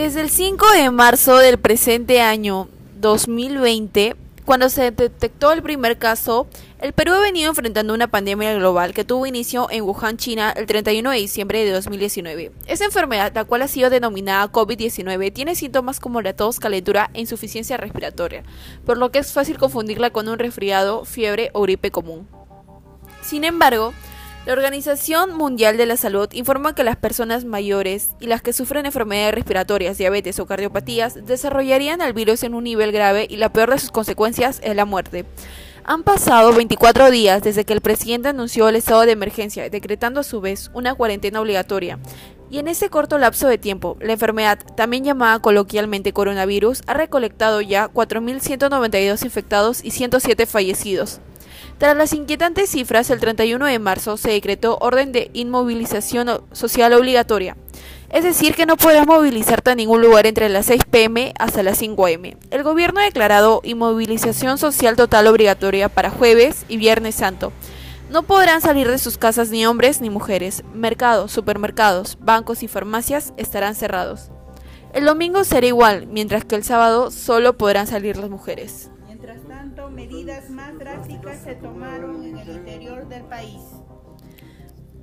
Desde el 5 de marzo del presente año 2020, cuando se detectó el primer caso, el Perú ha venido enfrentando una pandemia global que tuvo inicio en Wuhan, China, el 31 de diciembre de 2019. Esta enfermedad, la cual ha sido denominada COVID-19, tiene síntomas como la tos, calentura e insuficiencia respiratoria, por lo que es fácil confundirla con un resfriado, fiebre o gripe común. Sin embargo, la Organización Mundial de la Salud informa que las personas mayores y las que sufren enfermedades respiratorias, diabetes o cardiopatías desarrollarían el virus en un nivel grave y la peor de sus consecuencias es la muerte. Han pasado 24 días desde que el presidente anunció el estado de emergencia, decretando a su vez una cuarentena obligatoria. Y en ese corto lapso de tiempo, la enfermedad, también llamada coloquialmente coronavirus, ha recolectado ya 4.192 infectados y 107 fallecidos. Tras las inquietantes cifras, el 31 de marzo se decretó orden de inmovilización social obligatoria, es decir, que no podrás movilizarte a ningún lugar entre las 6 pm hasta las 5 am. El gobierno ha declarado inmovilización social total obligatoria para jueves y viernes santo. No podrán salir de sus casas ni hombres ni mujeres. Mercados, supermercados, bancos y farmacias estarán cerrados. El domingo será igual, mientras que el sábado solo podrán salir las mujeres medidas más drásticas se tomaron en el interior del país.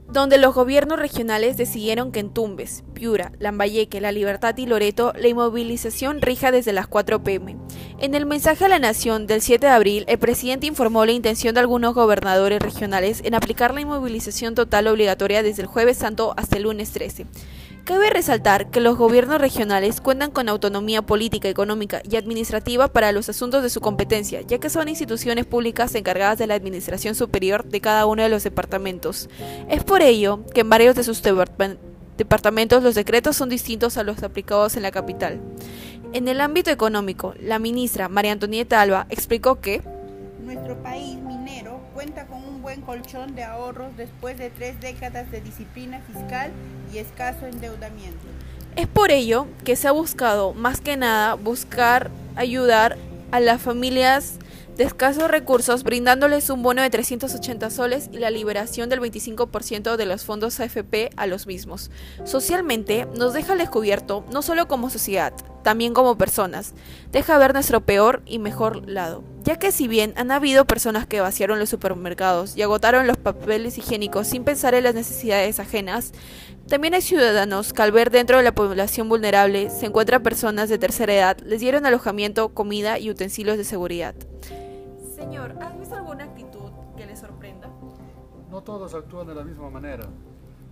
Donde los gobiernos regionales decidieron que en Tumbes, Piura, Lambayeque, La Libertad y Loreto la inmovilización rija desde las 4 pm. En el mensaje a la Nación del 7 de abril, el presidente informó la intención de algunos gobernadores regionales en aplicar la inmovilización total obligatoria desde el jueves santo hasta el lunes 13. Cabe resaltar que los gobiernos regionales cuentan con autonomía política, económica y administrativa para los asuntos de su competencia, ya que son instituciones públicas encargadas de la administración superior de cada uno de los departamentos. Es por ello que en varios de sus departamentos los decretos son distintos a los aplicados en la capital. En el ámbito económico, la ministra María Antonieta Alba explicó que nuestro país minero cuenta con colchón de ahorros después de tres décadas de disciplina fiscal y escaso endeudamiento. Es por ello que se ha buscado, más que nada, buscar ayudar a las familias de escasos recursos, brindándoles un bono de 380 soles y la liberación del 25% de los fondos AFP a los mismos. Socialmente, nos deja al descubierto, no solo como sociedad, también como personas. Deja ver nuestro peor y mejor lado. Ya que si bien han habido personas que vaciaron los supermercados y agotaron los papeles higiénicos sin pensar en las necesidades ajenas, también hay ciudadanos que al ver dentro de la población vulnerable se encuentran personas de tercera edad, les dieron alojamiento, comida y utensilios de seguridad. Señor, ¿has visto alguna actitud que le sorprenda? No todos actúan de la misma manera.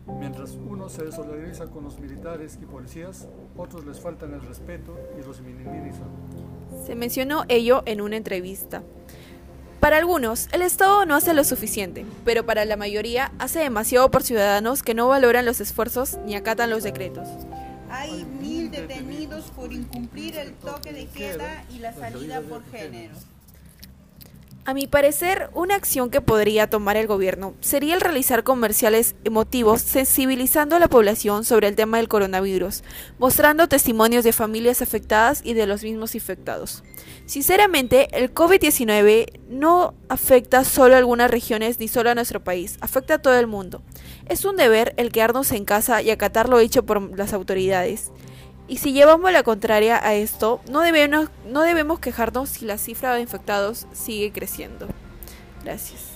Mientras unos se solidariza con los militares y policías, otros les faltan el respeto y los minimizan. Se mencionó ello en una entrevista. Para algunos, el Estado no hace lo suficiente, pero para la mayoría hace demasiado por ciudadanos que no valoran los esfuerzos ni acatan los decretos. Hay mil detenidos por incumplir el toque de queda y la salida por género. A mi parecer, una acción que podría tomar el gobierno sería el realizar comerciales emotivos sensibilizando a la población sobre el tema del coronavirus, mostrando testimonios de familias afectadas y de los mismos infectados. Sinceramente, el COVID-19 no afecta solo a algunas regiones ni solo a nuestro país, afecta a todo el mundo. Es un deber el quedarnos en casa y acatar lo hecho por las autoridades. Y si llevamos la contraria a esto, no debemos, no debemos quejarnos si la cifra de infectados sigue creciendo. Gracias.